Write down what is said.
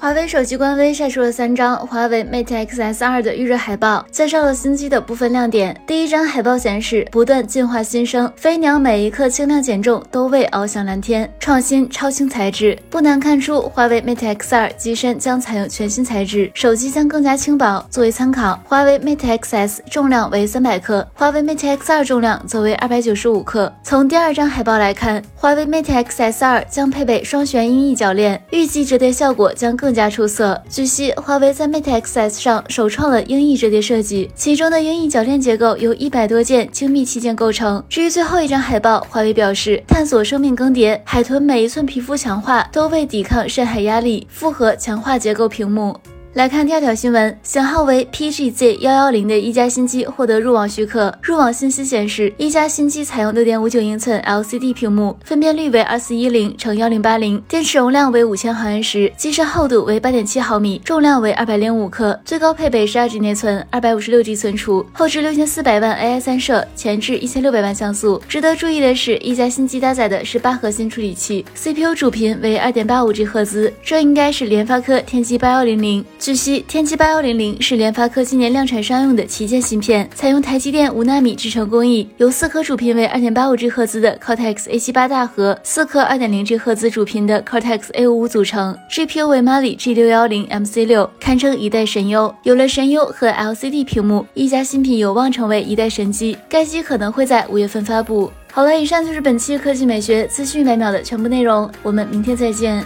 华为手机官微晒出了三张华为 Mate X S 2的预热海报，介绍了新机的部分亮点。第一张海报显示，不断进化新生，飞鸟每一刻轻量减重都为翱翔蓝天，创新超轻材质。不难看出，华为 Mate X 2机身将采用全新材质，手机将更加轻薄。作为参考，华为 Mate X S 重量为三百克，华为 Mate X 2重量则为二百九十五克。从第二张海报来看，华为 Mate X S 2将配备双旋鹰翼铰链，预计折叠效果将更。更加出色。据悉，华为在 Mate X S 上首创了鹰翼折叠设计，其中的鹰翼铰链结构由一百多件精密器件构成。至于最后一张海报，华为表示，探索生命更迭，海豚每一寸皮肤强化都为抵抗深海压力，复合强化结构屏幕。来看第二条新闻，型号为 PGZ 幺幺零的一加新机获得入网许可。入网信息显示，一加新机采用六点五九英寸 LCD 屏幕，分辨率为二四一零乘幺零八零，电池容量为五千毫安时，机身厚度为八点七毫米，重量为二百零五克，最高配备十二 G 内存，二百五十六 G 存储，后置六千四百万 AI 三摄，前置一千六百万像素。值得注意的是，一加新机搭载的是八核心处理器，CPU 主频为二点八五 G 赫兹，这应该是联发科天玑八幺零零。据悉，天玑八幺零零是联发科今年量产商用的旗舰芯片，采用台积电五纳米制程工艺，由四颗主频为二点八五 G 赫兹的 Cortex A 七八大核，四颗二点零 G 赫兹主频的 Cortex A 五五组成，GPU 为 Mali G 六幺零 MC 六，堪称一代神优。有了神优和 LCD 屏幕，一加新品有望成为一代神机，该机可能会在五月份发布。好了，以上就是本期科技美学资讯百秒的全部内容，我们明天再见。